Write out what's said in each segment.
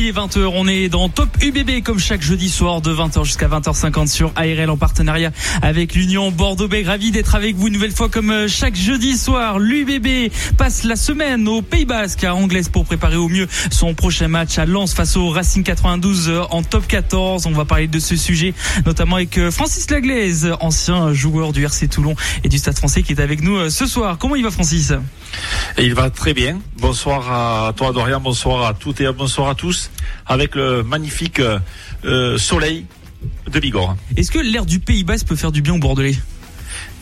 Il est 20h, on est dans Top UBB comme chaque jeudi soir de 20h jusqu'à 20h50 sur ARL en partenariat avec l'Union Bordeaux-Bègles. Ravi d'être avec vous une nouvelle fois comme euh, chaque jeudi soir. L'UBB passe la semaine au Pays Basque à Anglaise pour préparer au mieux son prochain match à Lens face au Racing 92 euh, en Top 14. On va parler de ce sujet notamment avec euh, Francis Laglaise, ancien joueur du RC Toulon et du Stade français qui est avec nous ce soir. Comment il va Francis? Il va très bien. Bonsoir à toi Dorian, bonsoir à toutes et bonsoir à tous avec le magnifique euh, soleil de Bigorre. Est-ce que l'air du Pays Basque peut faire du bien au Bordelais?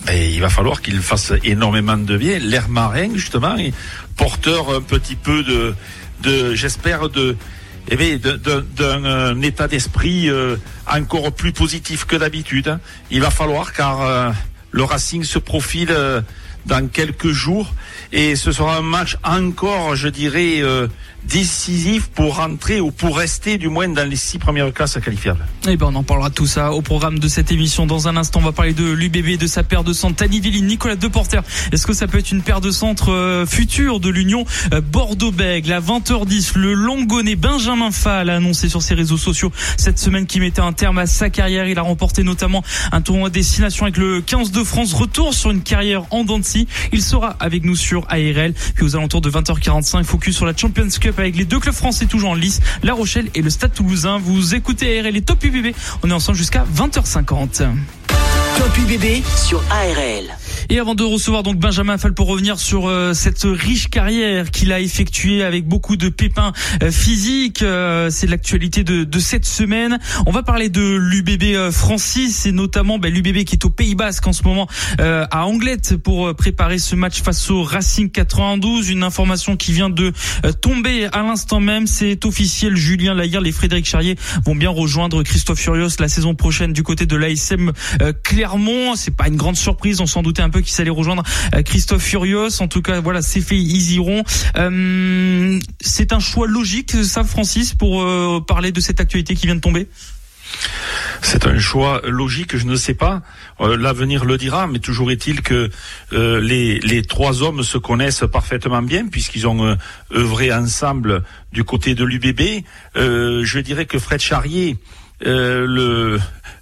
Ben, il va falloir qu'il fasse énormément de bien. L'air marin, justement, est porteur un petit peu de, de j'espère, de, eh d'un état d'esprit euh, encore plus positif que d'habitude. Hein. Il va falloir, car euh, le Racing se profile dans quelques jours et ce sera un match encore, je dirais, décisif pour rentrer ou pour rester du moins dans les six premières classes qualifiables. Et eh ben on en parlera tout ça au programme de cette émission. Dans un instant, on va parler de l'UBB, de sa paire de centre, Tani Villine, Nicolas Deporter. Est-ce que ça peut être une paire de centre euh, future de l'Union euh, Bordeaux-Bègles? À 20h10 Le Longonnet Benjamin Fall a annoncé sur ses réseaux sociaux cette semaine qu'il mettait un terme à sa carrière. Il a remporté notamment un tournoi destination avec le 15 de France. Retour sur une carrière en Il sera avec nous sur ARL. Puis aux alentours de 20h45, focus sur la Champions Cup avec les deux clubs français toujours en lice, La Rochelle et le Stade Toulousain. Vous écoutez ARL et Top UBB. On est ensemble jusqu'à 20h50. Top UBB sur ARL. Et avant de recevoir donc Benjamin Fall pour revenir sur euh, cette riche carrière qu'il a effectuée avec beaucoup de pépins euh, physiques, euh, c'est l'actualité de, de, cette semaine. On va parler de l'UBB Francis et notamment ben, l'UBB qui est au Pays Basque en ce moment à Anglette pour préparer ce match face au Racing 92. Une information qui vient de tomber à l'instant même, c'est officiel. Julien Laguerre, les Frédéric Charrier vont bien rejoindre Christophe Furios la saison prochaine du côté de l'ASM Clermont. C'est pas une grande surprise, on s'en doutait un peu qui s'allait rejoindre euh, Christophe Furios. En tout cas, voilà, c'est fait, ils iront. Euh, c'est un choix logique, ça, Francis, pour euh, parler de cette actualité qui vient de tomber? C'est un choix logique, je ne sais pas. L'avenir le dira, mais toujours est-il que les, les, trois hommes se connaissent parfaitement bien puisqu'ils ont œuvré ensemble du côté de l'UBB. je dirais que Fred Charrier, le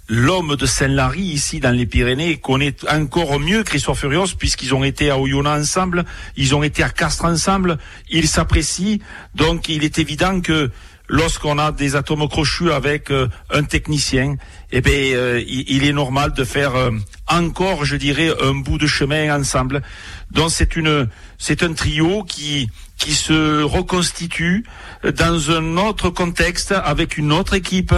l'homme de Saint-Lary ici dans les Pyrénées connaît encore mieux Christophe Furios puisqu'ils ont été à Oyonnax ensemble, ils ont été à Castres ensemble, ils s'apprécient. Donc il est évident que lorsqu'on a des atomes crochus avec euh, un technicien, eh bien, euh, il, est normal de faire euh, encore, je dirais, un bout de chemin ensemble. Donc c'est une, c'est un trio qui qui se reconstitue dans un autre contexte avec une autre équipe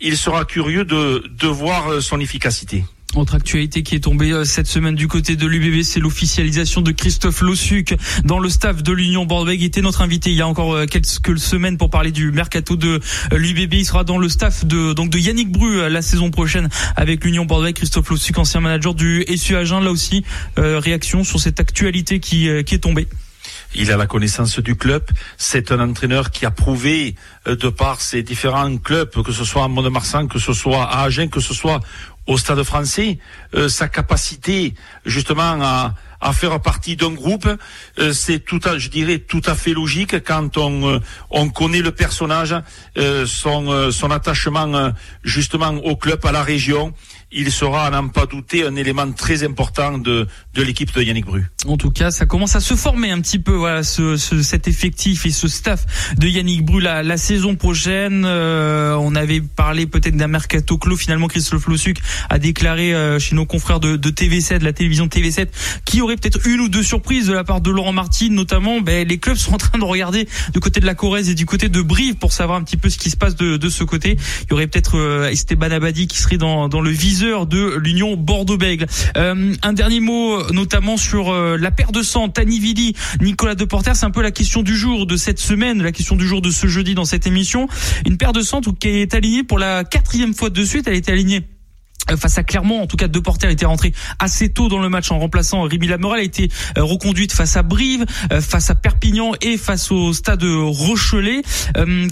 il sera curieux de, de voir euh, son efficacité. Autre actualité qui est tombée euh, cette semaine du côté de l'UBB, c'est l'officialisation de Christophe Lossuc dans le staff de l'Union Bordeaux. Il était notre invité il y a encore euh, quelques semaines pour parler du mercato de l'UBB. Il sera dans le staff de donc de Yannick Bru la saison prochaine avec l'Union Bordeaux. Christophe Lossuc, ancien manager du SU là aussi réaction sur cette actualité qui, qui est tombée il a la connaissance du club. C'est un entraîneur qui a prouvé, euh, de par ses différents clubs, que ce soit à Mont-de-Marsan, que ce soit à Agen, que ce soit au Stade français, euh, sa capacité justement à, faire partie d'un groupe, euh, c'est tout, à, je dirais, tout à fait logique quand on on connaît le personnage, son son attachement justement au club, à la région il sera, à n'en pas douter, un élément très important de, de l'équipe de Yannick Bru. En tout cas, ça commence à se former un petit peu, voilà, ce, ce cet effectif et ce staff de Yannick Bru la, la saison prochaine. Euh, on avait parlé peut-être d'un mercato clos. Finalement, Christophe Lossuc a déclaré euh, chez nos confrères de, de, TV7, de la télévision TV7, qu'il y aurait peut-être une ou deux surprises de la part de Laurent Martin, notamment. Ben, les clubs sont en train de regarder du côté de la Corrèze et du côté de Brive pour savoir un petit peu ce qui se passe de, de ce côté. Il y aurait peut-être euh, Esteban Abadi qui serait dans, dans le viseur de l'Union Bordeaux-Bègles. Euh, un dernier mot notamment sur euh, la paire de sang, Tanividi, Nicolas Deporter, c'est un peu la question du jour de cette semaine, la question du jour de ce jeudi dans cette émission. Une paire de sang qui est alignée pour la quatrième fois de suite, elle a été alignée face à Clermont. En tout cas, deux porteurs étaient rentrés assez tôt dans le match en remplaçant Rémi Lamoral. A été euh, reconduite face à Brive, euh, face à Perpignan et face au stade Rochelet.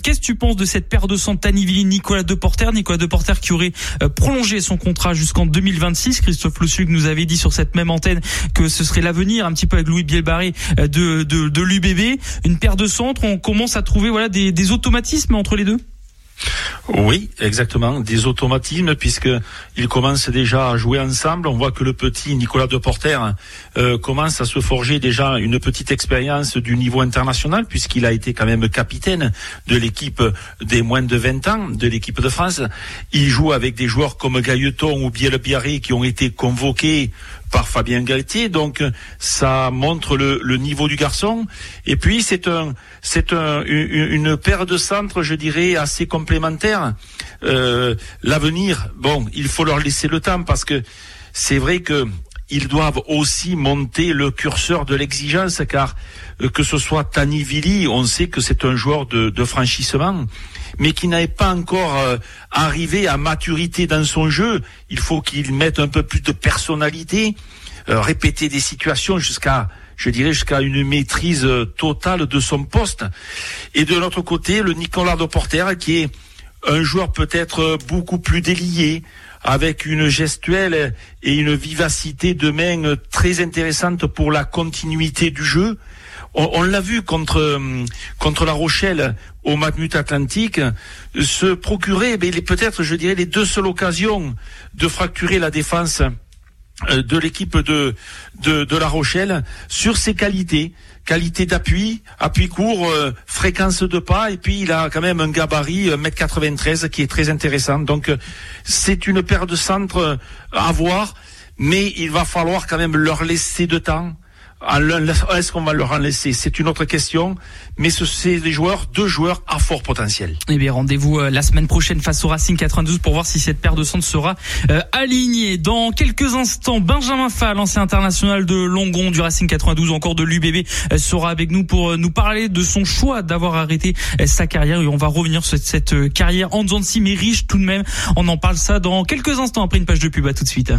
Qu'est-ce que tu penses de cette paire de Santanivili Nicolas Deporter? Nicolas Deporter qui aurait prolongé son contrat jusqu'en 2026. Christophe Lossuc nous avait dit sur cette même antenne que ce serait l'avenir, un petit peu avec Louis Bielbarré de, de, l'UBB. Une paire de centres, on commence à trouver voilà des automatismes entre les deux? Oui, exactement, des automatismes puisque ils commencent déjà à jouer ensemble. On voit que le petit Nicolas Deporter euh, commence à se forger déjà une petite expérience du niveau international puisqu'il a été quand même capitaine de l'équipe des moins de 20 ans, de l'équipe de France. Il joue avec des joueurs comme Gailleton ou Biel Biarré qui ont été convoqués par Fabien Galtier. Donc ça montre le, le niveau du garçon. Et puis c'est un, c'est un, une, paire de centres, je dirais, assez complémentaires. Euh, L'avenir, bon, il faut leur laisser le temps parce que c'est vrai que ils doivent aussi monter le curseur de l'exigence car euh, que ce soit Tanivili, on sait que c'est un joueur de, de franchissement mais qui n'avait pas encore euh, arrivé à maturité dans son jeu. Il faut qu'il mette un peu plus de personnalité, euh, répéter des situations jusqu'à je dirais jusqu'à une maîtrise euh, totale de son poste. Et de l'autre côté, le Nicolas de Porter, qui est un joueur peut-être beaucoup plus délié, avec une gestuelle et une vivacité de main très intéressante pour la continuité du jeu on, l'a vu contre euh, contre La Rochelle au Matmut Atlantique, se procurer mais peut-être, je dirais, les deux seules occasions de fracturer la défense euh, de l'équipe de, de, La Rochelle sur ses qualités. Qualité d'appui, appui court, euh, fréquence de pas, et puis il a quand même un gabarit 1m93 qui est très intéressant. Donc c'est une paire de centres à voir, mais il va falloir quand même leur laisser de temps est-ce qu'on va leur en laisser? C'est une autre question. Mais ce c'est des joueurs, deux joueurs à fort potentiel. Eh bien, rendez-vous euh, la semaine prochaine face au Racing 92 pour voir si cette paire de centres sera euh, alignée. Dans quelques instants, Benjamin Fall, ancien international de Longon, du Racing 92, encore de l'UBB, euh, sera avec nous pour nous parler de son choix d'avoir arrêté sa carrière. Et on va revenir sur cette, carrière en Zanzi, mais riche tout de même. On en parle ça dans quelques instants après une page de pub. À tout de suite.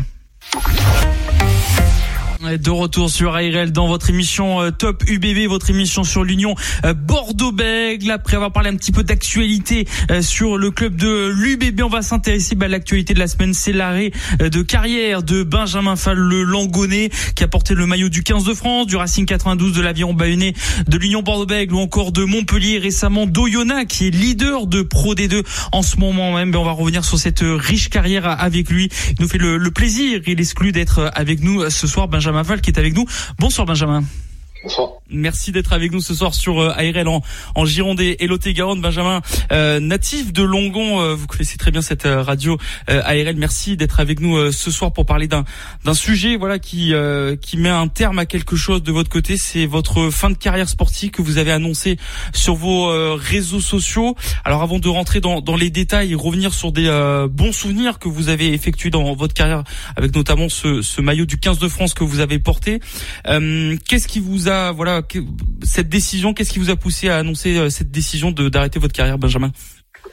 De retour sur ARL dans votre émission euh, Top UBB, votre émission sur l'Union euh, Bordeaux-Bègles. Après avoir parlé un petit peu d'actualité euh, sur le club de l'UBB, on va s'intéresser bah, à l'actualité de la semaine. C'est l'arrêt de carrière de Benjamin Fall, le Langonnet, qui a porté le maillot du 15 de France, du Racing 92, de l'Aviron Bayonnais, de l'Union Bordeaux-Bègles ou encore de Montpellier. Récemment, d'Oyonnax, qui est leader de Pro D2 en ce moment même. On va revenir sur cette riche carrière avec lui. Il nous fait le, plaisir, il exclut d'être avec nous ce soir, Benjamin Val qui est avec nous. Bonsoir Benjamin. Bonsoir. Merci d'être avec nous ce soir sur euh, ARL en, en Gironde et Lot-et-Garonne. Benjamin, euh, natif de Longon, euh, vous connaissez très bien cette radio ARL. Merci d'être avec nous ce soir pour parler d'un d'un sujet voilà qui qui met un terme à quelque chose de votre côté. C'est votre fin de carrière sportive que vous avez annoncé sur vos réseaux sociaux. Alors avant de rentrer dans, dans les détails et revenir sur des bons souvenirs que vous avez effectués dans votre carrière, avec notamment ce, ce maillot du 15 de France que vous avez porté, qu'est-ce qui vous a voilà cette décision Qu'est-ce qui vous a poussé à annoncer euh, cette décision de d'arrêter votre carrière, Benjamin?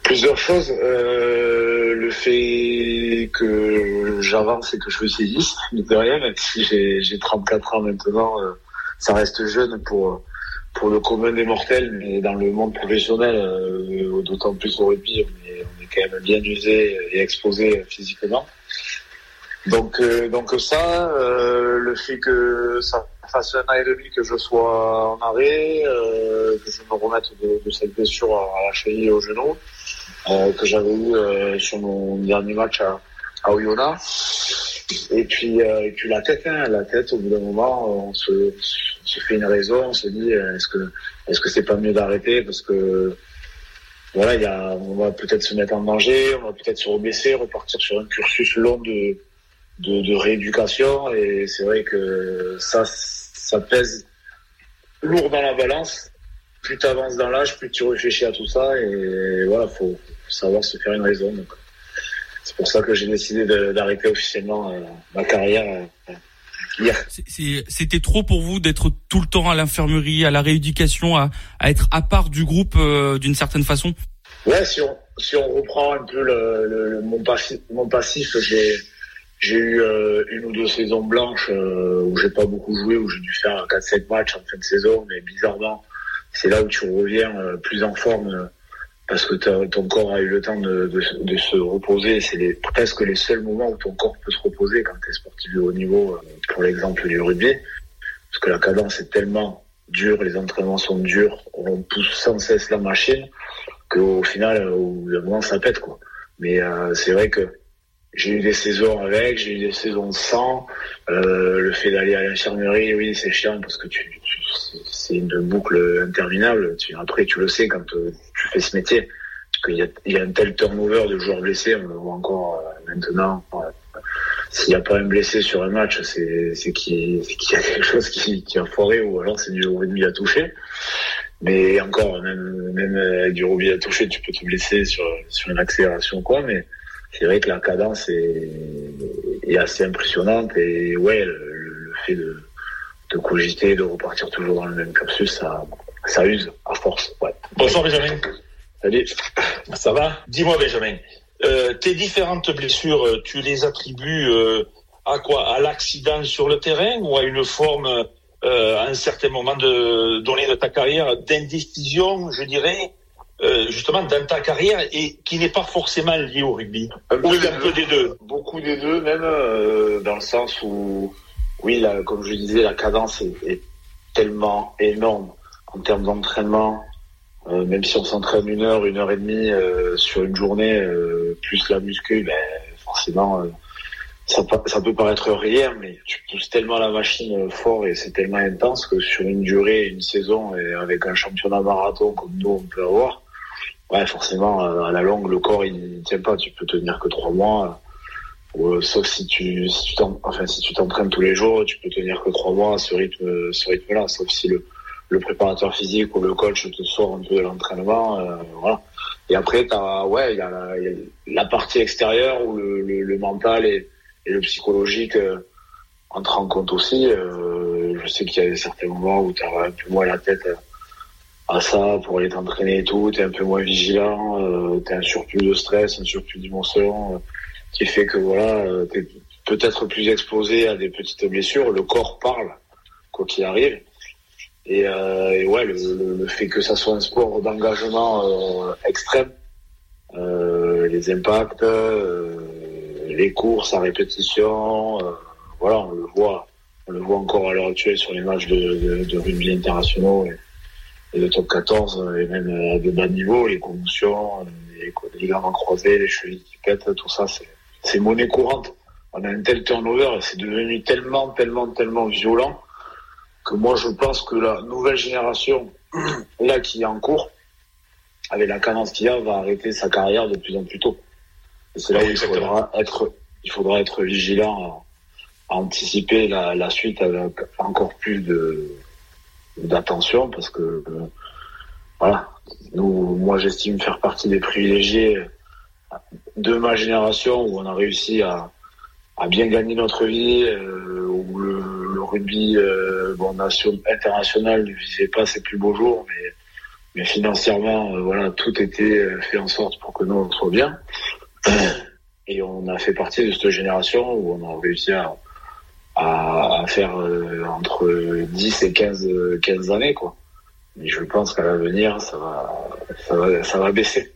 Plusieurs choses. Euh, le fait que j'avance et que je me dise, de rien, même si j'ai 34 ans maintenant, euh, ça reste jeune pour pour le commun des mortels, mais dans le monde professionnel, d'autant plus au rugby, on est, on est, quand même bien usé et exposé physiquement. Donc, donc ça, le fait que ça fasse un an et demi que je sois en arrêt, euh, que je me remette de, cette blessure à la cheville et au genou euh, que j'avais eu euh, sur mon dernier match à, à Oyonnax. Et puis, et puis la tête, hein, la tête. Au bout d'un moment, on se, fait une raison, on se dit est-ce que est-ce que c'est pas mieux d'arrêter parce que voilà, il y a, on va peut-être se mettre en danger, on va peut-être se reblesser, repartir sur un cursus long de, de rééducation et c'est vrai que ça ça pèse lourd dans la balance. Plus tu avances dans l'âge, plus tu réfléchis à tout ça et voilà, faut savoir se faire une raison. c'est pour ça que j'ai décidé d'arrêter officiellement euh, ma carrière euh, hier. C'était trop pour vous d'être tout le temps à l'infirmerie, à la rééducation, à, à, être à part du groupe euh, d'une certaine façon? Ouais, si on, si on reprend un peu le, le, mon passif, mon passif j'ai j'ai eu euh, une ou deux saisons blanches euh, où j'ai pas beaucoup joué, où j'ai dû faire 4-7 matchs en fin de saison, mais bizarrement, c'est là où tu reviens euh, plus en forme parce que ton corps a eu le temps de, de, se reposer. C'est presque les seuls moments où ton corps peut se reposer quand tu es sportif de haut niveau, pour l'exemple du rugby, parce que la cadence est tellement dure, les entraînements sont durs, on pousse sans cesse la machine, qu'au final, au bout d'un moment, ça pète. quoi. Mais c'est vrai que j'ai eu des saisons avec, j'ai eu des saisons sans. Euh, le fait d'aller à l'infirmerie, oui, c'est chiant parce que tu, c'est une boucle interminable. Tu, après, tu le sais quand euh, tu fais ce métier, qu'il y y a un tel turnover de joueurs blessés. On le voit encore euh, maintenant. S'il n'y a pas un blessé sur un match, c'est, qu'il, y a quelque chose qui, qui a foiré ou alors c'est du rugby à toucher. Mais encore, même, même du rugby à toucher, tu peux te blesser sur, sur une accélération quoi, mais c'est vrai que la cadence est, assez impressionnante et ouais, le, fait de, de, cogiter, de repartir toujours dans le même cursus, ça, ça use à force. Ouais. Bonsoir Benjamin. Salut. Ça va? Dis-moi Benjamin, euh, tes différentes blessures, tu les attribues euh, à quoi? À l'accident sur le terrain ou à une forme, euh, à un certain moment de, donné de ta carrière, d'indécision, je dirais? Euh, justement dans ta carrière et qui n'est pas forcément lié au rugby. Un peu, un peu des deux. Beaucoup des deux même euh, dans le sens où oui là, comme je disais la cadence est, tellement énorme en termes d'entraînement euh, même si on s'entraîne une heure une heure et demie sur une journée plus la muscu ben forcément ça, ça, peut paraître rien, mais tu pousses tellement la machine fort et c'est tellement intense que sur une durée, une saison, et avec un championnat marathon comme nous on peut avoir, ouais, forcément, euh, à la longue, le corps, il tient pas. Tu peux tenir que trois mois. Euh, sauf si tu, si tu si tu t'entraînes tous les jours, tu peux tenir que trois mois à ce rythme, ce rythme-là. Sauf si le, le préparateur physique ou le coach te sort un peu de l'entraînement, euh, voilà. Et après, t'as, ouais, il y, a la partie extérieure où le, le, mental et, le psychologique euh, entrent en compte aussi. Euh, je sais qu'il y a certains moments où tu as un peu moins la tête à ça pour aller t'entraîner et tout, t'es un peu moins vigilant, euh, t'as un surplus de stress, un surplus d'émotion euh, qui fait que voilà, euh, t'es peut-être plus exposé à des petites blessures. Le corps parle, quoi qu'il arrive. Et, euh, et ouais, le, le, fait que ça soit un sport d'engagement euh, extrême, les impacts, les courses à répétition, voilà, on le voit, on le voit encore à l'heure actuelle sur les matchs de, de, de rugby internationaux. Le top 14 euh, et même euh, à de bas niveau, les convulsions, euh, les, ligaments croisés, les chevilles qui pètent, tout ça, c'est monnaie courante. On a un tel turnover, c'est devenu tellement, tellement, tellement violent que moi je pense que la nouvelle génération, là qui est en cours, avec la cadence qu'il a, va arrêter sa carrière de plus en plus tôt. Et c'est là où il faudra être, il faudra être vigilant à, anticiper la, la, suite avec encore plus de, d'attention parce que euh, voilà, nous, moi j'estime faire partie des privilégiés de ma génération où on a réussi à, à bien gagner notre vie, euh, où le, rugby euh, bon, nation, international ne visait pas ses plus beaux jours, mais, mais financièrement, voilà, tout était fait en sorte pour que nous on soit bien. Et on a fait partie de cette génération où on a réussi à, à, faire euh, entre 10 et 15, 15 années, quoi. Mais je pense qu'à l'avenir, ça va, ça va, ça va baisser.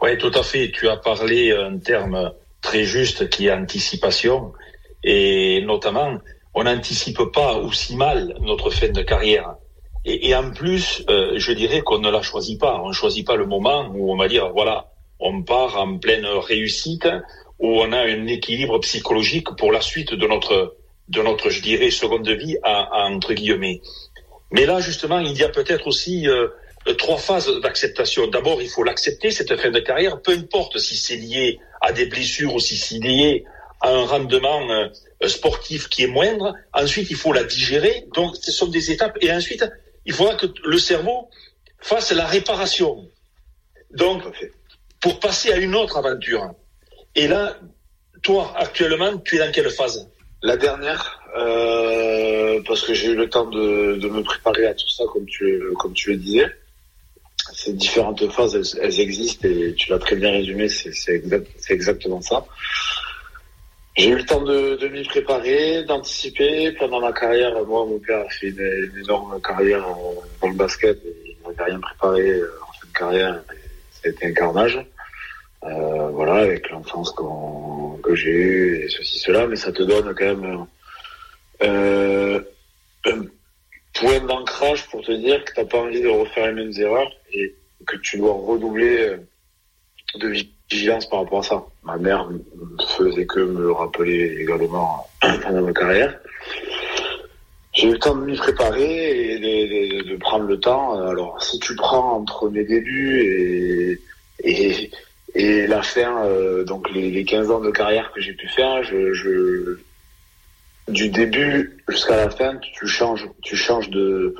Oui, tout à fait. Tu as parlé un terme très juste qui est anticipation. Et notamment, on n'anticipe pas aussi mal notre fin de carrière. Et, et en plus, euh, je dirais qu'on ne la choisit pas. On ne choisit pas le moment où on va dire, voilà, on part en pleine réussite, où on a un équilibre psychologique pour la suite de notre, de notre, je dirais, seconde vie à, entre guillemets. Mais là, justement, il y a peut-être aussi euh, trois phases d'acceptation. D'abord, il faut l'accepter, cette fin de carrière, peu importe si c'est lié à des blessures ou si c'est lié à un rendement euh, sportif qui est moindre. Ensuite, il faut la digérer. Donc, ce sont des étapes. Et ensuite, il faudra que le cerveau fasse la réparation. Donc, pour passer à une autre aventure. Et là, toi, actuellement, tu es dans quelle phase? La dernière, euh, parce que j'ai eu le temps de, de, me préparer à tout ça, comme tu, comme tu le disais. Ces différentes phases, elles, existent et tu l'as très bien résumé, c'est exact, exactement ça. J'ai eu le temps de, de m'y préparer, d'anticiper. Pendant ma carrière, moi, mon père a fait une, une énorme carrière dans le basket. Et il n'avait rien préparé en fin de carrière. ça a été un carnage. Euh, voilà, avec l'enfance que j'ai eue et ceci, cela. Mais ça te donne quand même euh, un point d'ancrage pour te dire que tu n'as pas envie de refaire les mêmes erreurs et que tu dois redoubler de vigilance par rapport à ça. Ma mère ne faisait que me le rappeler également pendant ma carrière. J'ai eu le temps de m'y préparer et de, de, de, prendre le temps. Alors, si tu prends entre mes débuts et, et, et la fin, euh, donc les, les, 15 ans de carrière que j'ai pu faire, je, je du début jusqu'à la fin, tu changes, tu changes de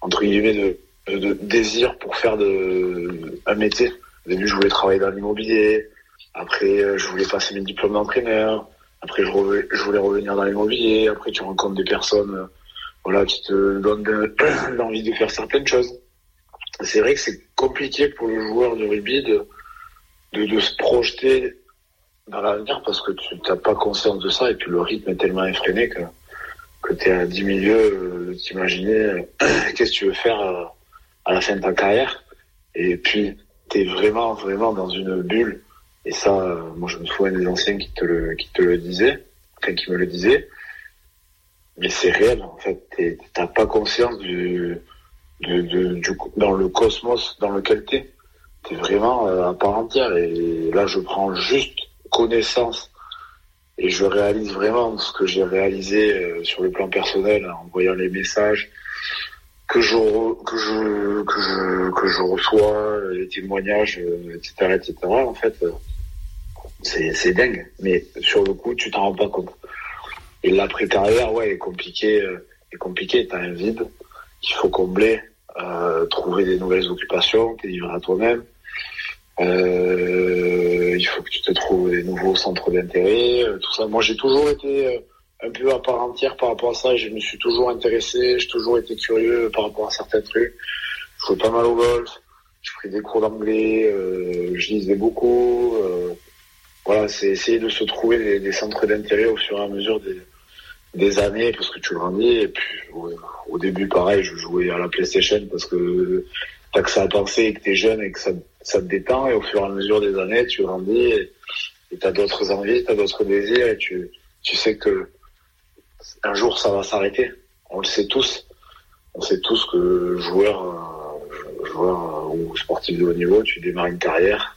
entre guillemets de, de, désir pour faire de un métier. Au début, je voulais travailler dans l'immobilier. Après, euh, je voulais passer mes diplômes d'entraîneur. Après, je, je voulais revenir dans l'immobilier. Après, tu rencontres des personnes, euh, voilà, qui te donnent l'envie de faire certaines choses. C'est vrai que c'est compliqué pour le joueur de rugby de, de, de se projeter dans l'avenir parce que tu n'as pas conscience de ça et puis le rythme est tellement effréné que, que tu es à 10 milieux de t'imaginer qu'est-ce que tu veux faire à, à la fin de ta carrière. Et puis, tu es vraiment, vraiment dans une bulle. Et ça, moi, je me souviens des anciens qui te le, qui te le disaient, enfin, qui me le disaient. Mais c'est réel, en fait. T'as pas conscience du, du, du, du, dans le cosmos dans lequel t'es. T'es vraiment à part entière. Et là, je prends juste connaissance et je réalise vraiment ce que j'ai réalisé sur le plan personnel en voyant les messages que je que je que je que je reçois les témoignages etc etc en fait c'est c'est dingue. Mais sur le coup tu t'en rends pas compte. Et l'après carrière ouais est compliqué est compliqué. T'as un vide qu'il faut combler euh, trouver des nouvelles occupations t'es livré à toi-même euh, il faut que tu te trouves des nouveaux centres d'intérêt tout ça moi j'ai toujours été un peu à part entière par rapport à ça. Je me suis toujours intéressé, j'ai toujours été curieux par rapport à certains trucs. Je jouais pas mal au golf, je pris des cours d'anglais, euh, je lisais beaucoup. Euh, voilà, c'est essayer de se trouver des, des centres d'intérêt au fur et à mesure des, des années parce que tu grandis. Et puis ouais, au début, pareil, je jouais à la PlayStation parce que t'as que ça à penser et que t'es jeune et que ça, ça te détend. Et au fur et à mesure des années, tu grandis et t'as d'autres envies, t'as d'autres désirs et tu, tu sais que un jour ça va s'arrêter. On le sait tous. On sait tous que joueur, joueur ou sportif de haut niveau, tu démarres une carrière,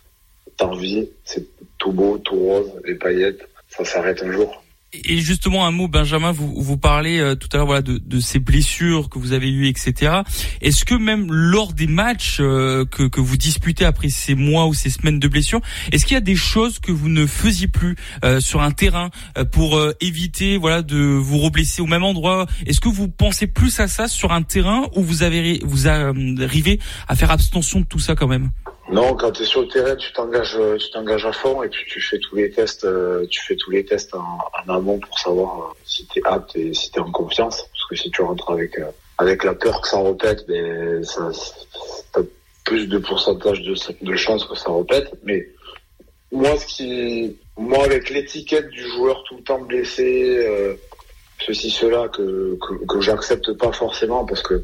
t'as envie, c'est tout beau, tout rose, les paillettes, ça s'arrête un jour. Et justement un mot, Benjamin, vous vous parlez euh, tout à l'heure voilà de, de ces blessures que vous avez eues, etc. Est-ce que même lors des matchs euh, que, que vous disputez après ces mois ou ces semaines de blessures, est-ce qu'il y a des choses que vous ne faisiez plus euh, sur un terrain euh, pour euh, éviter voilà de vous reblesser au même endroit? Est-ce que vous pensez plus à ça sur un terrain ou vous avez vous arrivez à faire abstention de tout ça quand même? Non, quand tu es sur le terrain, tu t'engages, tu t'engages à fond et puis tu fais tous les tests, euh, tu fais tous les tests en, amont pour savoir euh, si tu es apte et si tu es en confiance. Parce que si tu rentres avec euh, avec la peur que ça répète, ben ça, t'as plus de pourcentage de, de chances que ça répète. Mais moi, ce qui, moi, avec l'étiquette du joueur tout le temps blessé, euh, ceci, cela, que que, que j'accepte pas forcément parce que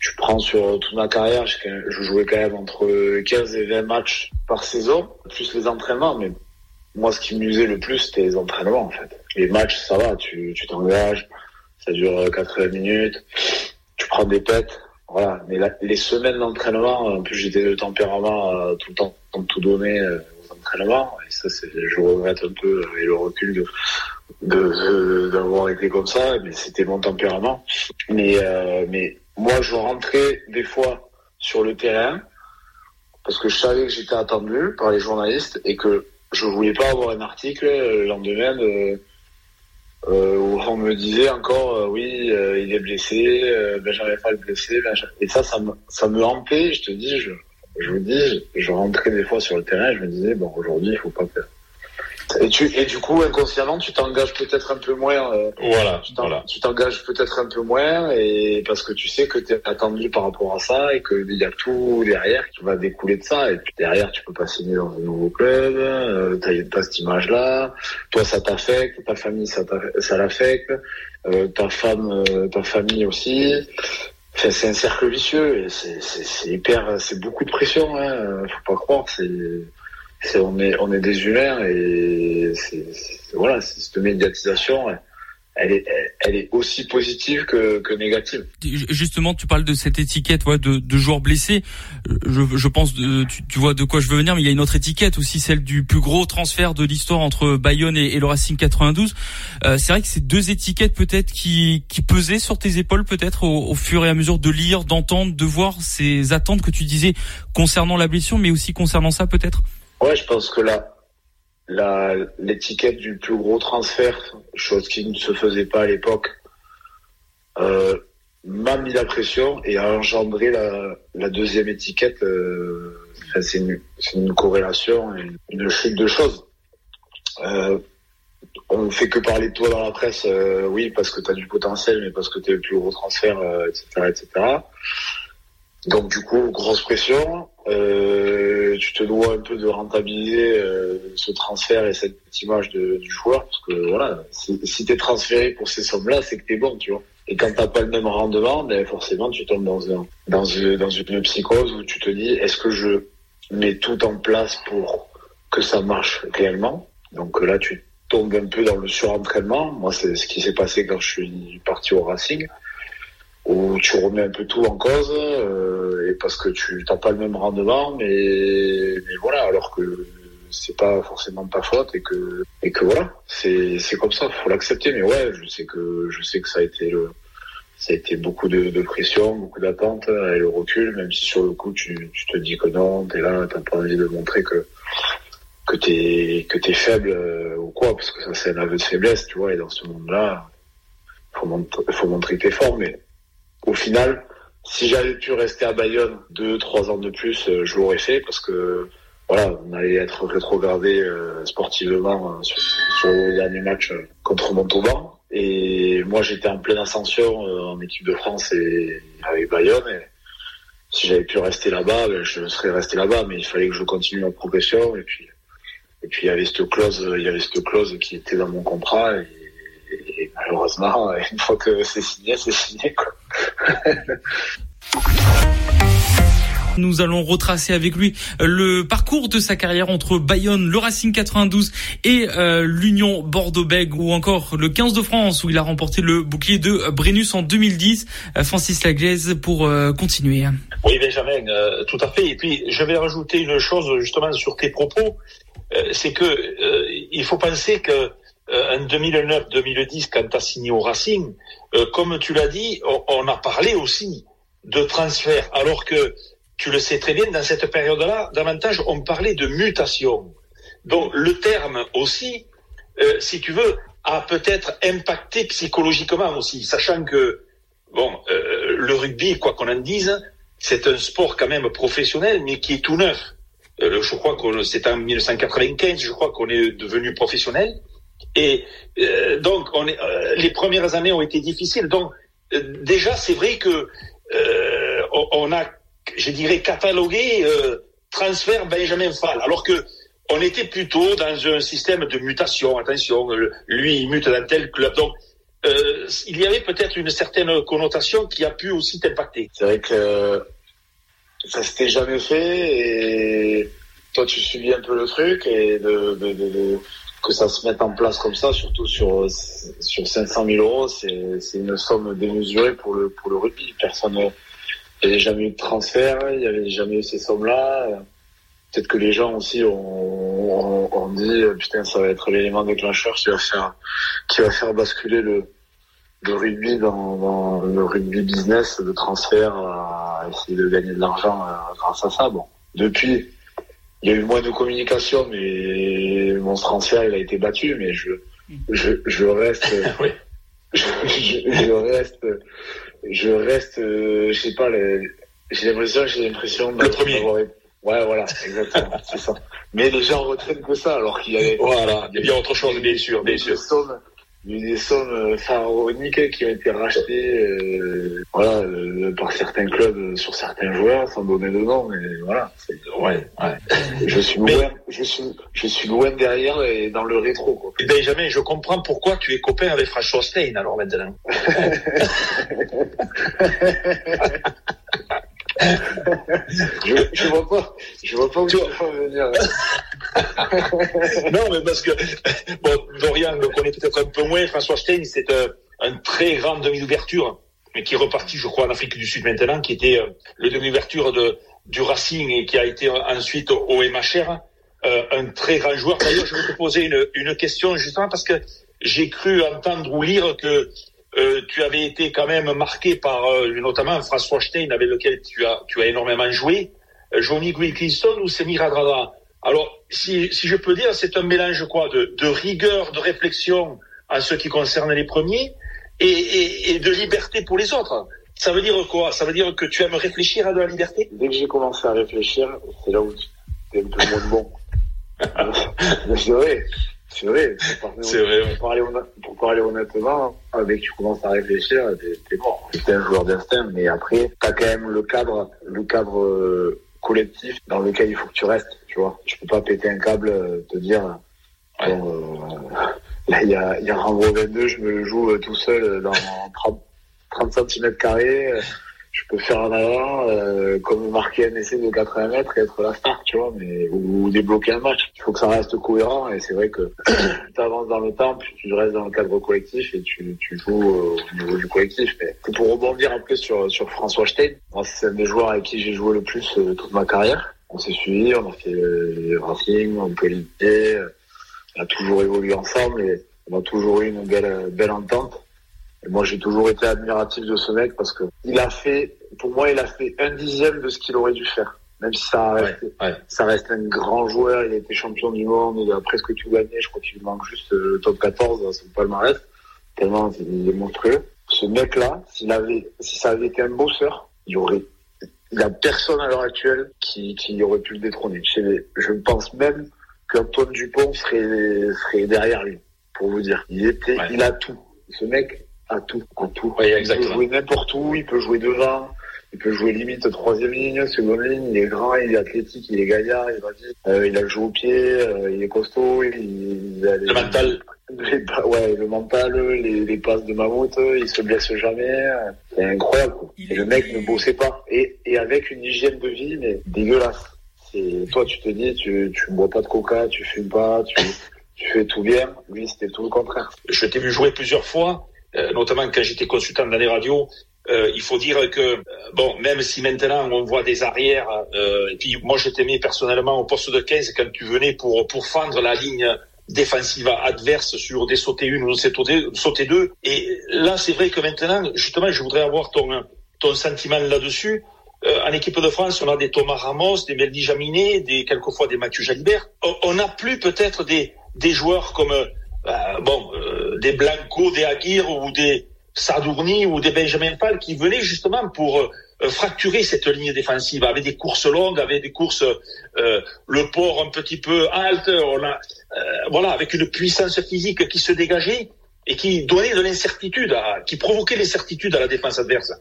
tu prends sur toute ma carrière, je jouais quand même entre 15 et 20 matchs par saison, plus les entraînements, mais moi ce qui m'usait le plus c'était les entraînements en fait. Les matchs ça va, tu t'engages, ça dure 80 minutes, tu prends des pètes, voilà. Mais la, les semaines d'entraînement, en plus j'étais de tempérament à tout le temps tout donner aux entraînements, et ça je regrette un peu et le recul de de d'avoir été comme ça, mais c'était mon tempérament. Mais euh, mais moi, je rentrais des fois sur le terrain parce que je savais que j'étais attendu par les journalistes et que je voulais pas avoir un article le lendemain de, euh, où on me disait encore euh, oui euh, il est blessé euh, Benjamin Fall blessé Benjamin... et ça ça me ça me hantait je te dis je vous dis je, rentrais des fois sur le terrain et je me disais bon aujourd'hui il faut pas que Et, tu, et du coup, inconsciemment, tu t'engages peut-être un peu moins. Euh, voilà. Tu t'engages peut-être un peu moins et parce que tu sais que tu es attendu par rapport à ça et qu'il y a tout derrière qui va découler de ça. Et puis derrière, tu peux pas signer dans un nouveau club. Euh, pas cette image-là. Toi, ça t'affecte. Ta famille, ça, ça l'affecte. Euh, ta femme, euh, ta famille aussi. Enfin, c'est un cercle vicieux et c'est hyper, c'est beaucoup de pression. Hein. Faut pas croire. C'est on est on est des humains et c'est voilà cette médiatisation elle est, elle est aussi positive que, que négative. Justement, tu parles de cette étiquette ouais, de, de joueur blessé. Je, je pense, de, tu, tu, vois de quoi je veux venir, mais il y a une autre étiquette aussi, celle du plus gros transfert de l'histoire entre Bayonne et, et, le Racing 92. Euh, c'est vrai que c'est deux étiquettes peut-être qui, qui pesaient sur tes épaules peut-être au, au, fur et à mesure de lire, d'entendre, de voir ces attentes que tu disais concernant la blessure, mais aussi concernant ça peut-être? Ouais, je pense que là, la, l'étiquette du plus gros transfert, chose qui ne se faisait pas à l'époque, euh, m'a mis la pression et a engendré la, la deuxième étiquette. Euh, c'est, une, c'est une corrélation, une, une chute de choses. Euh, on ne fait que parler de toi dans la presse, euh, oui, parce que tu as du potentiel, mais parce que tu es le plus gros transfert, etc., euh, etc. Donc du coup, grosse pression. Euh, tu te dois un peu de rentabiliser euh, ce transfert et cette image de, du joueur, parce que voilà, si, si tu es transféré pour ces sommes-là, c'est que tu es bon, tu vois. Et quand t'as pas le même rendement, ben forcément tu tombes dans un dans une, dans une psychose où tu te dis est-ce que je mets tout en place pour que ça marche réellement? Donc là tu tombes un peu dans le surentraînement. Moi c'est ce qui s'est passé quand je suis parti au Racing où tu remets un peu tout en cause euh, et parce que tu n'as pas le même rendement mais, mais voilà alors que c'est pas forcément ta faute et que et que voilà c'est c'est comme ça faut l'accepter. Mais ouais je sais que je sais que ça a été le ça a été beaucoup de, de pression beaucoup d'attente et le recul même si sur le coup tu, tu te dis que non t'es là t'as pas envie de montrer que que t'es que t'es faible euh, ou quoi parce que ça c'est un aveu de faiblesse tu vois et dans ce monde là faut montrer faut montrer que t'es fort mais au final, si j'avais pu rester à Bayonne deux, trois ans de plus, euh, je l'aurais fait parce que voilà, on allait être rétrogradé euh, sportivement euh, sur, le dernier match contre Montauban. Et moi, j'étais en pleine ascension en équipe de France et avec Bayonne. Et si j'avais pu rester là-bas, ben, je serais resté là-bas. Mais il fallait que je continue ma progression. Et puis, et puis il y avait cette clause, il y avait cette clause qui était dans mon contrat. Et, et malheureusement, une fois que c'est signé, c'est signé. Quoi. Nous allons retracer avec lui le parcours de sa carrière entre Bayonne, le Racing 92 et euh, l'Union Bordeaux-Bègles ou encore le 15 de France où il a remporté le bouclier de Brennus en 2010. Euh, Francis Laglaise pour euh, continuer. Oui Benjamin, tout à fait. Et puis je vais rajouter une chose justement sur tes propos, c'est que il faut penser que en 2009-2010, quand tu as signé au Racing, euh, comme tu l'as dit, on, a parlé aussi de transfert, alors que tu le sais très bien, dans cette période-là, davantage on parlait de mutation. Donc le terme aussi, euh, si tu veux, a peut-être impacté psychologiquement aussi, sachant que bon, euh, le rugby, quoi qu'on en dise, c'est un sport quand même professionnel, mais qui est tout neuf. je crois que c'est en 1995, je crois qu'on est devenu professionnel. Et euh, donc, euh, les premières années ont été difficiles. Donc, euh, déjà, c'est vrai que on a, je dirais, catalogué transfert Benjamin Fall, alors que on était plutôt dans un système de mutation. Attention, lui, il mute dans tel club. Donc, il y avait peut-être une certaine connotation qui a pu aussi t'impacter. C'est vrai que ça s'était jamais fait et toi, tu subis un peu le truc et de que ça se mette en place comme ça, surtout sur sur 500 000 euros, c'est c'est une somme démesurée pour le pour le rugby. Personne, il n'y avait jamais eu de transfert, il n'y avait jamais eu ces sommes-là. Peut-être que les gens aussi ont, ont, dit putain ça va être l'élément déclencheur qui va faire qui va faire basculer le le rugby dans, dans le rugby business de transfert essayer de gagner de l'argent euh, grâce à ça. Bon, depuis il y a eu moins de communication, mais mon transfert il a été battu, mais je je, je reste je, je, reste je reste euh, je sais pas j'ai l'impression j'ai l'impression le premier ouais voilà exactement c'est ça Mais les gens retiennent que ça, alors qu'il y avait. Voilà, il y a bien autre chose, bien sûr, bien sûr. Il y a eu des sommes euh, pharaoniques qui ont été rachetées euh, voilà, euh, par certains clubs sur certains joueurs, sans donner de nom, mais voilà. Ouais, ouais. Je suis loin, je suis, je suis loin derrière et dans le rétro. Quoi. Et Benjamin, je comprends pourquoi tu es copain avec François Stein alors maintenant. je, je vois pas, je vois pas où tu vas venir. non, mais parce que bon, Dorian le connaît peut-être un peu moins. François Stein, c'est un, un, très grand demi d'ouverture, mais qui est reparti, je crois, en Afrique du Sud maintenant, qui était euh, le demi d'ouverture de du Racing et qui a été ensuite au MHR. Euh, un très grand joueur. D'ailleurs, je vais te poser une, une question justement parce que j'ai cru entendre ou lire que euh, tu avais été quand même marqué par euh, notamment François Stein avec lequel tu as tu as énormément joué, euh, Johnny Wilkinson ou Semi Radradra. Alors si, si je peux dire, c'est un mélange quoi de, de rigueur, de réflexion en ce qui concerne les premiers et, et, et de liberté pour les autres. Ça veut dire quoi? Ça veut dire que tu aimes réfléchir à de la liberté? Dès que j'ai commencé à réfléchir, c'est là où tu es un peu moins bon. c'est vrai. C'est vrai. C'est vrai. Pour parler, pour parler honnêtement, dès que tu commences à réfléchir, t'es mort. T'es un joueur d'instinct, mais après, t'as quand même le cadre, le cadre euh, collectif dans lequel il faut que tu restes. Tu vois, tu peux pas péter un câble, euh, te dire. Ouais. Bon, euh, là, il y a, y a Rambo 22, je me le joue tout seul dans 30, 30 cm carrés je peux faire un avant, euh, comme marquer un essai de 80 mètres et être la star, tu vois, mais ou, débloquer un match. Il faut que ça reste cohérent et c'est vrai que tu avances dans le temps, puis tu restes dans le cadre collectif et tu, tu joues au niveau du collectif. Mais pour rebondir un peu sur, sur François Stein, c'est un des joueurs avec qui j'ai joué le plus euh, toute ma carrière. On s'est suivis, on a fait euh, Racing, Montpellier, on a toujours évolué ensemble et on a toujours eu une belle, belle entente. Et moi, j'ai toujours été admiratif de ce mec parce que il a fait, pour moi, il a fait un dixième de ce qu'il aurait dû faire. Même si ça reste, ouais, ouais. ça reste un grand joueur, il a été champion du monde, il a presque tout gagné. Je crois qu'il manque juste le top 14 dans son palmarès. Tellement il est monstrueux. Ce mec-là, s'il avait, si ça avait été un bosseur, il y aurait, il y a personne à l'heure actuelle qui, qui aurait pu le détrôner. Je, je pense même qu'Antoine Dupont serait, serait derrière lui, pour vous dire. Il était, ouais. il a tout. Ce mec, à tout, à tout. Oui, il peut jouer n'importe où, il peut jouer devant, il peut jouer limite troisième ligne, seconde ligne, il est grand, il est athlétique, il est gaillard, il va euh, il a le jeu au pied, euh, il est costaud, il, il a les, le mental. Les, ouais, le mental, les, les, passes de mammouth, il se blesse jamais, c'est incroyable. Quoi. Et le mec ne bossait pas, et, et avec une hygiène de vie mais dégueulasse. C'est toi, tu te dis, tu tu bois pas de coca, tu fumes pas, tu tu fais tout bien. Lui, c'était tout le contraire. Je t'ai vu jouer plusieurs fois. Euh, notamment quand j'étais consultant dans les radios, euh, il faut dire que euh, bon, même si maintenant on voit des arrières, et puis moi je t'aimais personnellement au poste de 15 quand tu venais pour pour fendre la ligne défensive adverse sur des sautés une ou des sautés deux. Et là, c'est vrai que maintenant, justement, je voudrais avoir ton ton sentiment là-dessus. En équipe de France, on a des Thomas Ramos, des Meldy Jaminet, des quelquefois des Mathieu Jalibert. On n'a plus peut-être des des joueurs comme euh, bon, des Blanco, des Aguirre ou des Sadourni ou des Benjamin Pal qui venaient justement pour euh, fracturer cette ligne défensive avec des courses longues, avec des courses le port un petit peu halte, a voilà avec une puissance physique qui se dégageait et qui donnait de l'incertitude, qui provoquait l'incertitude à la défense adverse.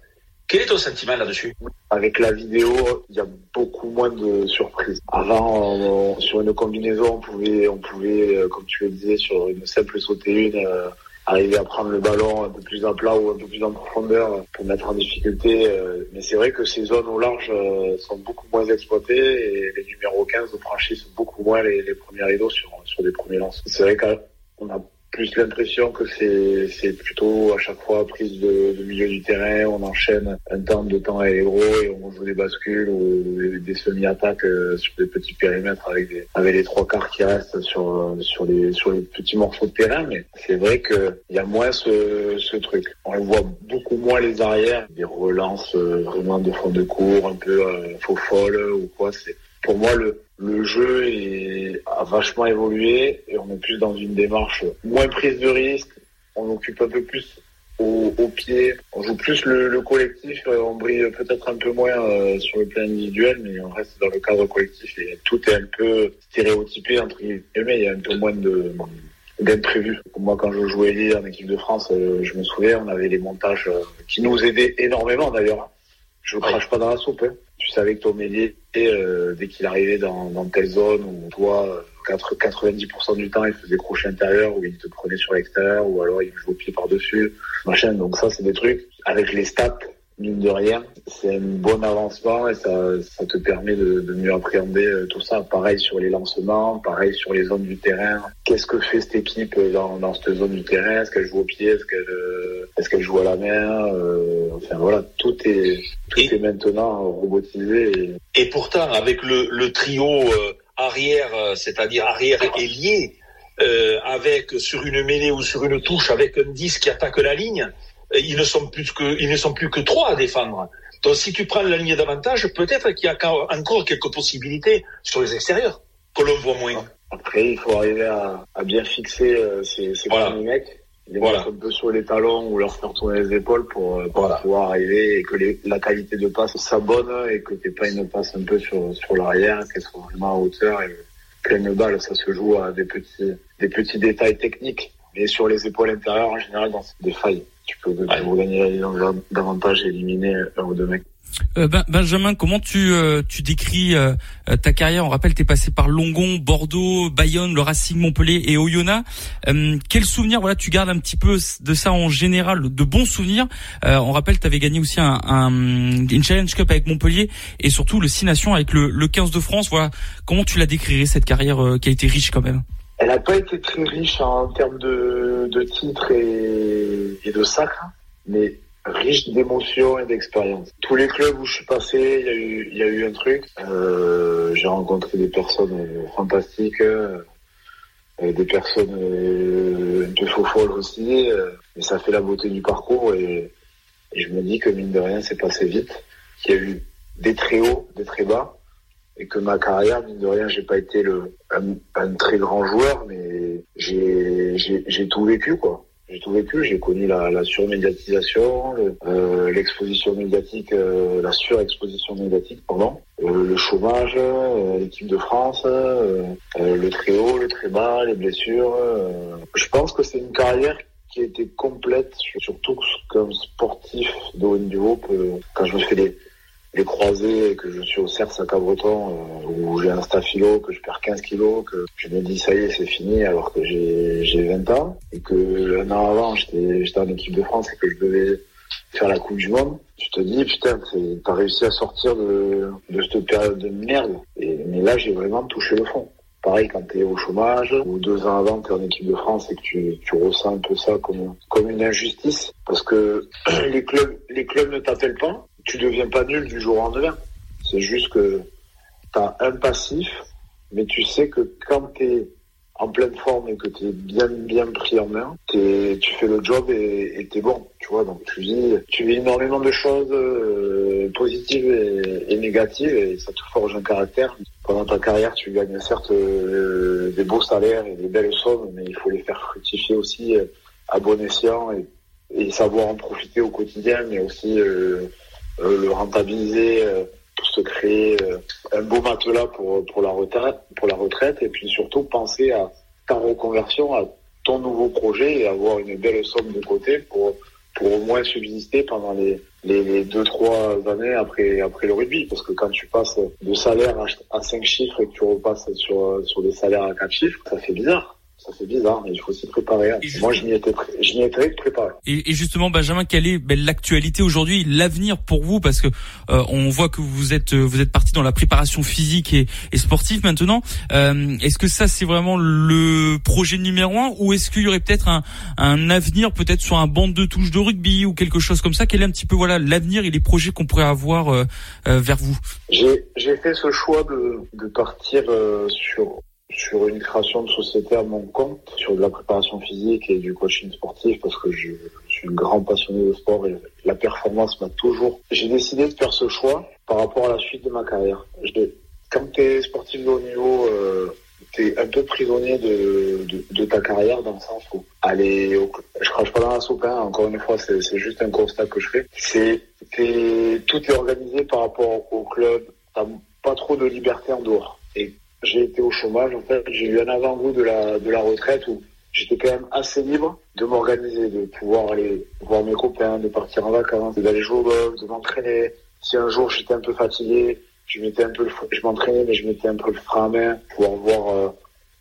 Quel est ton sentiment là-dessus? Avec la vidéo, il y a beaucoup moins de surprises. Avant, on, sur une combinaison, on pouvait, on pouvait, comme tu le disais, sur une simple sauter une, euh, arriver à prendre le ballon un peu plus à plat ou un peu plus en profondeur pour mettre en difficulté. Euh, mais c'est vrai que ces zones au large euh, sont beaucoup moins exploitées et les numéros 15 franchissent beaucoup moins les, les premiers rideaux sur, sur des premiers lances. C'est vrai qu'on a plus l'impression que c'est plutôt à chaque fois prise de, de, milieu du terrain, on enchaîne un temps de temps à gros et on joue des bascules ou des semi-attaques sur des petits périmètres avec des, avec les trois quarts qui restent sur sur les sur les petits morceaux de terrain. Mais c'est vrai que il y a moins ce, ce truc. On voit beaucoup moins les arrières, des relances vraiment de fond de cours, un peu euh, faux folle ou quoi. C'est pour moi le le jeu est, a vachement évolué et on est plus dans une démarche moins prise de risque. On occupe un peu plus au, au pied. On joue plus le, le collectif, euh, on brille peut-être un peu moins euh, sur le plan individuel, mais on reste dans le cadre collectif et tout est un peu stéréotypé entre guillemets. Il y a un peu moins de d'imprévus. Moi, quand je jouais en équipe de France, euh, je me souviens, on avait des montages euh, qui nous aidaient énormément d'ailleurs. Je crache pas dans la soupe. Hein. Tu savais que ton métier, euh, dès qu'il arrivait dans, dans telle zone où toi, euh, 4, 90% du temps, il faisait crochet intérieur ou il te prenait sur l'extérieur ou alors il jouait au pied par-dessus, machin. Donc ça, c'est des trucs avec les stats, mine de rien, c'est un bon avancement et ça, ça te permet de, de mieux appréhender euh, tout ça. Pareil sur les lancements, pareil sur les zones du terrain. Qu'est-ce que fait cette équipe dans, dans cette zone du terrain? Est-ce qu'elle joue au pied? Est-ce qu'elle euh, qu'elle joue à la main? Euh, Enfin voilà, tout est tout Et- est maintenant robotisé. Et... Et pourtant, avec le, le trio arrière, c'est-à-dire arrière ailier, euh, avec sur une mêlée ou sur une touche, avec un 10 qui attaque la ligne, ils ne sont plus que ils ne sont plus que trois à défendre. Donc si tu prends la ligne d'avantage, peut-être qu'il y a encore quelques possibilités sur les extérieurs que l'on voit moins. Après, il faut arriver à, à bien fixer euh, ces, ces Voilà. premiers mecs, les Voilà. mettre un peu sur les talons ou leur faire tourner les épaules pour, euh, pour Voilà. pouvoir arriver et que les, la qualité de passe s'abonne et que t'aies pas une passe un peu sur, sur l'arrière, qu'elle soit vraiment à hauteur et pleine balle. Ça se joue à des petits, des petits détails techniques. Mais sur les épaules intérieures, en général, dans des failles. Tu peux, tu gagner davantage et éliminer un ou deux mecs. Euh, Ben- Benjamin, comment tu euh, tu décris euh, euh, ta carrière? On rappelle, t'es passé par Longon, Bordeaux, Bayonne, le Racing Montpellier et Oyonnax. Euh, quel souvenir Voilà, tu gardes un petit peu de ça en général, de bons souvenirs? Euh, on rappelle, t'avais gagné aussi un, un une Challenge Cup avec Montpellier et surtout le Six Nations avec le, le 15 de France. Voilà, comment tu la décrirais cette carrière euh, qui a été riche quand même? Elle n'a pas été très riche en termes de, de titres et, de sacres, mais riche d'émotions et d'expériences. Tous les clubs où je suis passé, il y a eu, il y a eu un truc. Euh, J'ai rencontré des personnes euh, fantastiques, euh, des personnes euh, un peu faux folles aussi, euh, et ça fait la beauté du parcours. Et, et je me dis que mine de rien, c'est passé vite, qu'il y a eu des très hauts, des très bas, et que ma carrière, mine de rien, j'ai pas été le un, un très grand joueur, mais j'ai j'ai tout vécu quoi. J'ai tout vécu. J'ai connu la, la surmédiatisation, le- euh, médiatique, euh, la surexposition médiatique, pardon, euh, le chômage, euh, l'équipe de France, euh, euh, le très haut, le très bas, les blessures. Je pense que c'est une carrière qui a été complète, surtout comme sportif de haut niveau. Quand je me fais des les croisés et que je suis au CERS à Cabreton euh, où j'ai un staphylo, que je perds 15 kilos, que je me dis ça y est c'est fini alors que j'ai j'ai 20 ans. Et que un an avant j'étais en équipe de France et que je devais faire la Coupe du Monde, tu te dis putain t'as réussi à sortir de, de cette période de merde. Et, mais là j'ai vraiment touché le fond. Pareil quand t'es au chômage ou deux ans avant t'es en équipe de France et que tu, tu ressens un peu ça comme, comme une injustice. Parce que les clubs les clubs ne t'appellent pas tu deviens pas nul du jour au lendemain. C'est juste que tu as un passif, mais tu sais que quand tu es en pleine forme et que tu es bien bien pris en main, t'es- tu fais le job et tu es bon. Tu vois, donc tu vis, tu vis énormément de choses euh, positives et, négatives et ça te forge un caractère. Pendant ta carrière, tu gagnes certes euh, des beaux salaires et des belles sommes, mais il faut les faire fructifier aussi euh, à bon escient et, savoir en profiter au quotidien, mais aussi le rentabiliser euh, pour se créer euh, un beau matelas pour, pour, la retraite, pour la retraite et puis surtout penser à ta reconversion, à ton nouveau projet et avoir une belle somme de côté pour, pour au moins subsister pendant les, les, les deux, trois années après, après le rugby. Parce que quand tu passes de salaire à, à cinq chiffres et que tu repasses sur, sur des salaires à quatre chiffres, ça fait bizarre. Ça fait bizarre, mais il faut s'y préparer. Et Moi, je m'y étais, pré- je m'y étais préparé. Et, et justement, Benjamin, quelle est ben, l'actualité aujourd'hui, l'avenir pour vous? Parce que euh, on voit que vous êtes euh, vous êtes parti dans la préparation physique et, et sportive maintenant. Euh, est-ce que ça c'est vraiment le projet numéro un, ou est-ce qu'il y aurait peut-être un, un avenir, peut-être sur un banc de touche de rugby ou quelque chose comme ça? Quel est un petit peu voilà l'avenir et les projets qu'on pourrait avoir euh, euh, vers vous? J'ai j'ai fait ce choix de, de partir euh, sur sur une création de société à mon compte, sur de la préparation physique et du coaching sportif, parce que je, suis un grand passionné de sport et la performance m'a toujours... J'ai décidé de faire ce choix par rapport à la suite de ma carrière. Je- quand tu es sportif de haut niveau, euh, tu es un peu prisonnier de, ta carrière dans le sens où aller je crache pas dans la soupe, hein, encore une fois, c'est juste un constat que je fais. C'est tout est organisé par rapport au club. T'as pas trop de liberté en dehors. Et j'ai été au chômage, en fait, j'ai eu un avant-goût de la, de la retraite où j'étais quand même assez libre de m'organiser, de pouvoir aller voir mes copains, de partir en vacances, d'aller jouer au golf, de m'entraîner. Si un jour j'étais un peu fatigué, je mettais un peu je m'entraînais, mais je mettais un peu le frein à main pour voir euh,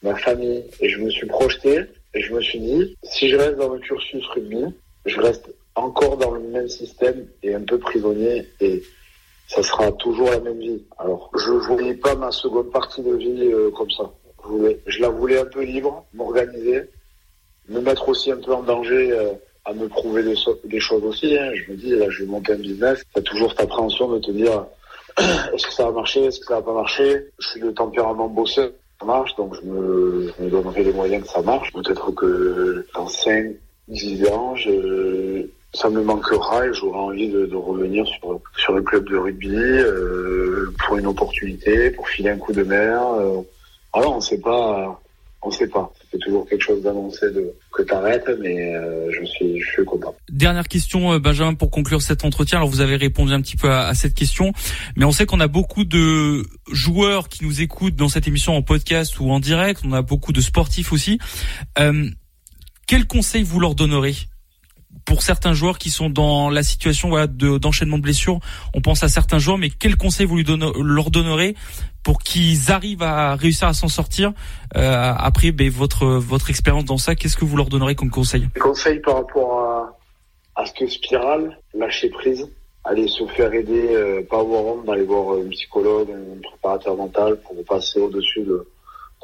ma famille. Et je me suis projeté et je me suis dit, si je reste dans le cursus rugby, je reste encore dans le même système et un peu prisonnier et ça sera toujours la même vie. Alors, je voulais pas ma seconde partie de vie euh, comme ça. Je, voulais, je la voulais un peu libre, m'organiser, me mettre aussi un peu en danger euh, à me prouver des, choses aussi. Hein. Je me dis, là, je vais monter un business. Tu as toujours cette appréhension de te dire, est-ce que ça va marcher, est-ce que ça va pas marcher? Je suis de tempérament bosseur, ça marche, donc je me, je me donnerai les moyens que ça marche. Peut-être que dans 5, 10 ans, je, ça me manquera et j'aurai envie de, revenir sur, sur le club de rugby euh, pour une opportunité, pour filer un coup de mer. Euh. Alors, on sait pas, on sait pas. C'est toujours quelque chose d'annoncé de que t'arrêtes, mais euh, je suis, je suis content. Dernière question, euh, Benjamin, pour conclure cet entretien. Alors, vous avez répondu un petit peu à, à cette question, mais on sait qu'on a beaucoup de joueurs qui nous écoutent dans cette émission en podcast ou en direct. On a beaucoup de sportifs aussi. Quel conseil vous leur donnerez? Pour certains joueurs qui sont dans la situation voilà, d'enchaînement de, blessures, on pense à certains joueurs, mais quel conseil vous leur donnerez pour qu'ils arrivent à réussir à s'en sortir euh, après ben, votre votre expérience dans ça? Qu'est-ce que vous leur donnerez comme conseil? Conseil par rapport à, à cette spirale, lâcher prise, aller se faire aider, euh, pas avoir honte d'aller voir un psychologue, un préparateur mental pour passer au-dessus de,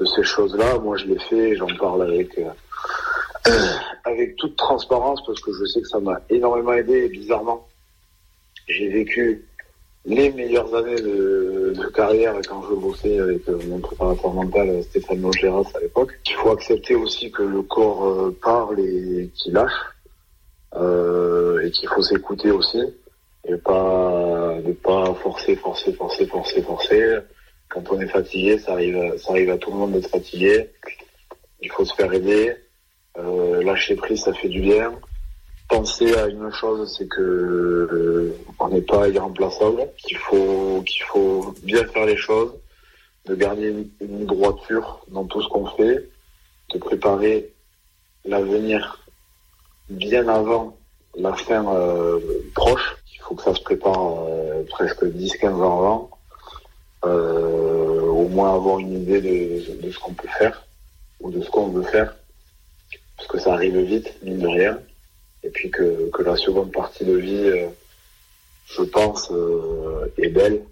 de ces choses-là. Moi, je l'ai fait, j'en parle avec. Euh, avec toute transparence parce que je sais que ça m'a énormément aidé et bizarrement, j'ai vécu les meilleures années de, carrière quand je bossais avec euh, mon préparateur mental euh, Stéphane Logéras à l'époque. Il faut accepter aussi que le corps euh, parle et qu'il lâche et qu'il faut s'écouter aussi et pas ne pas forcer, forcer, forcer, forcer, forcer. Quand on est fatigué, ça arrive, ça arrive à tout le monde d'être fatigué. Il faut se faire aider. Euh, lâcher prise, ça fait du bien. Penser à une chose, c'est que euh, on n'est pas irremplaçable, qu'il faut qu'il faut bien faire les choses, de garder une, droiture dans tout ce qu'on fait, de préparer l'avenir bien avant la fin euh, proche. Il faut que ça se prépare presque 10-15 ans avant. au moins avoir une idée de ce qu'on peut faire ou de ce qu'on veut faire parce que ça arrive vite, mine de rien, et puis que, que la seconde partie de vie, euh, je pense, euh, est belle,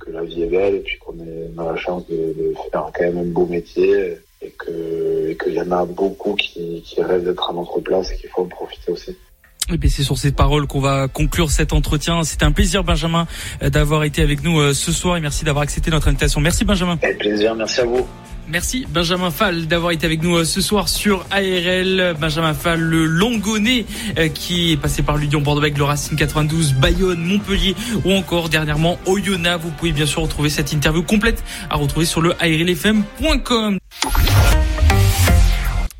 que la vie est belle, et puis qu'on a la chance de, de, faire quand même un beau métier, et que qu'il y en a beaucoup qui, qui rêvent d'être à notre place et qu'il faut en profiter aussi. Et bien c'est sur ces paroles qu'on va conclure cet entretien. C'était un plaisir Benjamin d'avoir été avec nous ce soir et merci d'avoir accepté notre invitation. Merci Benjamin. Avec plaisir, merci à vous. Merci Benjamin Fall d'avoir été avec nous euh, ce soir sur ARL. Benjamin Fall, le Longonnet euh, qui est passé par l'Union Bordeaux avec le Racing 92, Bayonne, Montpellier ou encore dernièrement Oyonnax. Vous pouvez bien sûr retrouver cette interview complète à retrouver sur le arlfm.com.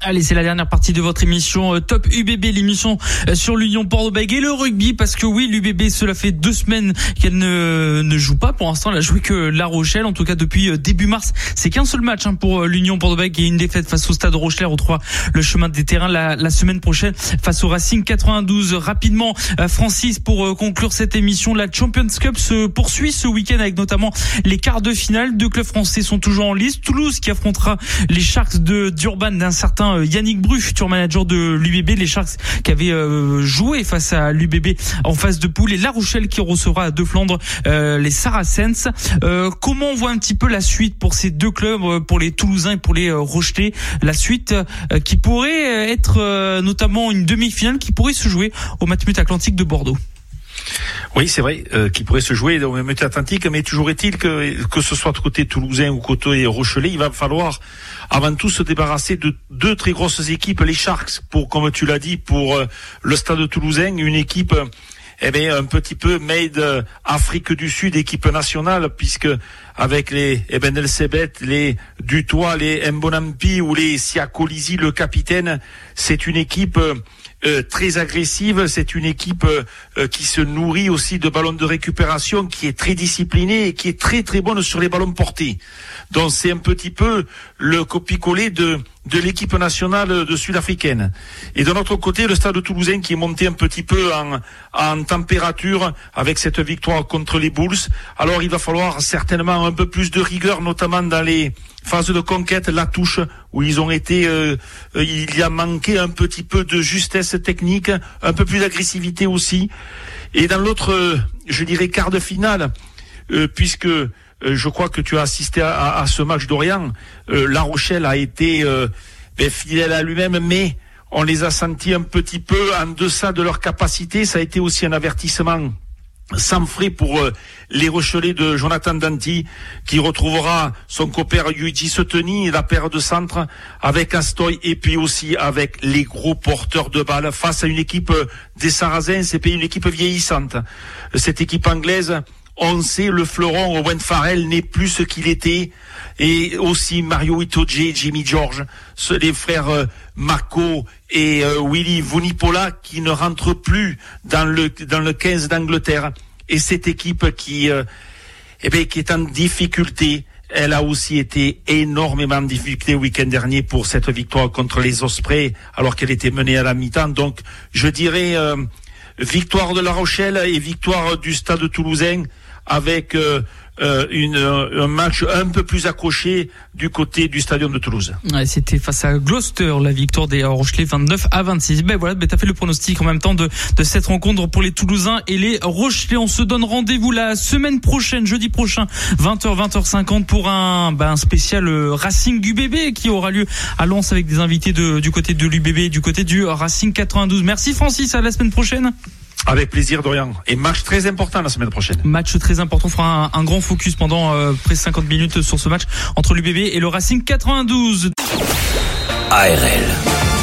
Allez, c'est la dernière partie de votre émission euh, Top UBB, l'émission euh, sur l'Union Bordeaux-Bègles et le rugby, parce que oui, l'UBB, cela fait deux semaines qu'elle ne, ne joue pas. Pour l'instant, elle a joué que La Rochelle, en tout cas depuis euh, début mars. C'est qu'un seul match hein, pour l'Union Bordeaux-Bègles et une défaite face au Stade Rochelet. On retrouvera le chemin des terrains la, la, semaine prochaine face au Racing 92. Rapidement, Francis, pour conclure cette émission, la Champions Cup se poursuit ce week-end avec notamment les quarts de finale. Deux clubs français sont toujours en liste. Toulouse qui affrontera les Sharks de d'Urban d'un certain euh, Yannick Bru, futur manager de l'UBB, les Sharks qui avaient euh, joué face à l'UBB en phase de poule et La Rochelle qui recevra à De Flandre euh, les Saracens. comment on voit un petit peu la suite pour ces deux clubs, pour les Toulousains et pour les Rochelais, la suite qui pourrait être notamment une demi-finale qui pourrait se jouer au Matmut Atlantique de Bordeaux. Oui, c'est vrai, euh, qui pourrait se jouer au même Atlantique, mais toujours est-il que que ce soit de côté toulousain ou côté Rochelet, il va falloir avant tout se débarrasser de deux très grosses équipes, les Sharks, pour comme tu l'as dit, pour euh, le Stade toulousain, une équipe eh bien, un petit peu made Afrique du Sud, équipe nationale, puisque avec les Eben El Sebet, les Dutoit, les Mbonampi ou les Siakolisi, le capitaine, c'est une équipe euh, très agressive. C'est une équipe euh, qui se nourrit aussi de ballons de récupération, qui est très disciplinée et qui est très très bonne sur les ballons portés. Donc c'est un petit peu le copie-coller de de l'équipe nationale de sud-africaine. Et de notre côté, le stade toulousain qui est monté un petit peu en, en température avec cette victoire contre les Bulls. Alors il va falloir certainement un peu plus de rigueur, notamment dans les phase de conquête, la touche, où ils ont été, euh, euh, il y a manqué un petit peu de justesse technique, un peu plus d'agressivité aussi. Et dans l'autre, euh, je dirais, quart de finale, puisque je crois que tu as assisté à, ce match d'Orient, La Rochelle a été ben, fidèle à lui-même, mais on les a sentis un petit peu en deçà de leur capacité. Ça a été aussi un avertissement sans frais pour euh, les Rochelais de Jonathan Danti, qui retrouvera son copain Yuji Seteni et la paire de centre avec Astoy et puis aussi avec les gros porteurs de balles face à une équipe des Sarrasins, c'est une équipe vieillissante. Cette équipe anglaise, on sait le fleuron Owen Farrell n'est plus ce qu'il était et aussi Mario Itoje, Jimmy George, les frères euh, Marco et euh, Willy Vunipola qui ne rentrent plus dans le dans le 15 d'Angleterre et cette équipe qui euh, eh qui est en difficulté elle a aussi été énormément en difficulté le week-end dernier pour cette victoire contre les Ospreys, alors qu'elle était menée à la mi-temps. Donc, je dirais victoire de La Rochelle et victoire du Stade Toulousain avec euh, une, un match un peu plus accroché du côté du Stadium de Toulouse. Ouais, C'était face à Gloucester la victoire des Rochelais 29 à 26. Ben voilà, ben t'as fait le pronostic en même temps de, de cette rencontre pour les Toulousains et les Rochelais. On se donne rendez-vous la semaine prochaine, jeudi prochain, 20h 20h50 pour un, ben, spécial euh, Racing du bébé qui aura lieu à Lens avec des invités de, du côté de l'UBB et du côté du Racing 92. Merci Francis, à la semaine prochaine. Avec plaisir, Dorian. Et match très important la semaine prochaine. Match très important. On fera un, grand focus pendant euh, près de 50 minutes sur ce match entre l'UBB et le Racing 92. ARL.